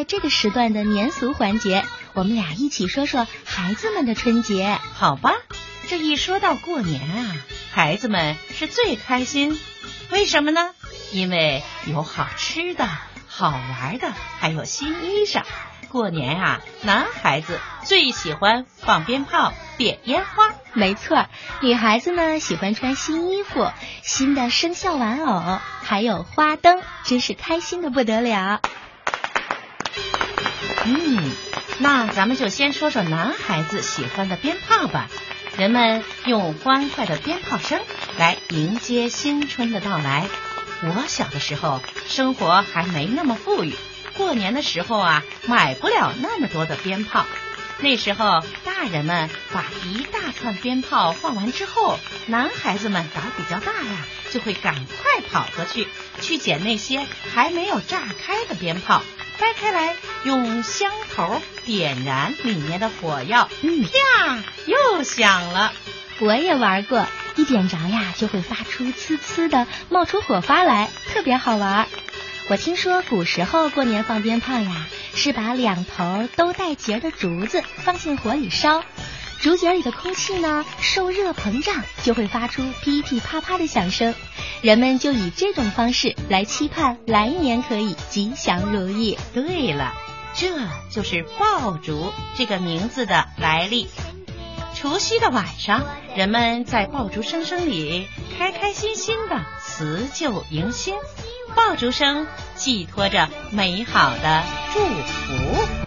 在这个时段的年俗环节，我们俩一起说说孩子们的春节。好吧，这一说到过年啊，孩子们是最开心。为什么呢？因为有好吃的、好玩的，还有新衣裳。过年啊，男孩子最喜欢放鞭炮、点烟花。没错，女孩子呢喜欢穿新衣服、新的生肖玩偶，还有花灯，真是开心的不得了。嗯，那咱们就先说说男孩子喜欢的鞭炮吧。人们用欢快的鞭炮声来迎接新春的到来。我小的时候，生活还没那么富裕。过年的时候啊，买不了那么多的鞭炮。那时候，大人们把一大串鞭炮放完之后，男孩子们胆比较大呀，就会赶快跑过去，去捡那些还没有炸开的鞭炮，掰开来，用香头点燃里面的火药，嗯，啪，又响了。我也玩过，一点着呀，就会发出呲呲的冒出火花来，特别好玩。我听说古时候过年放鞭炮呀，是把两头都带节的竹子放进火里烧，竹节里的空气呢受热膨胀，就会发出噼噼啪啪的响声，人们就以这种方式来期盼来年可以吉祥如意。对了，这就是爆竹这个名字的来历。除夕的晚上，人们在爆竹声声里开开心心的辞旧迎新。爆竹声寄托着美好的祝福。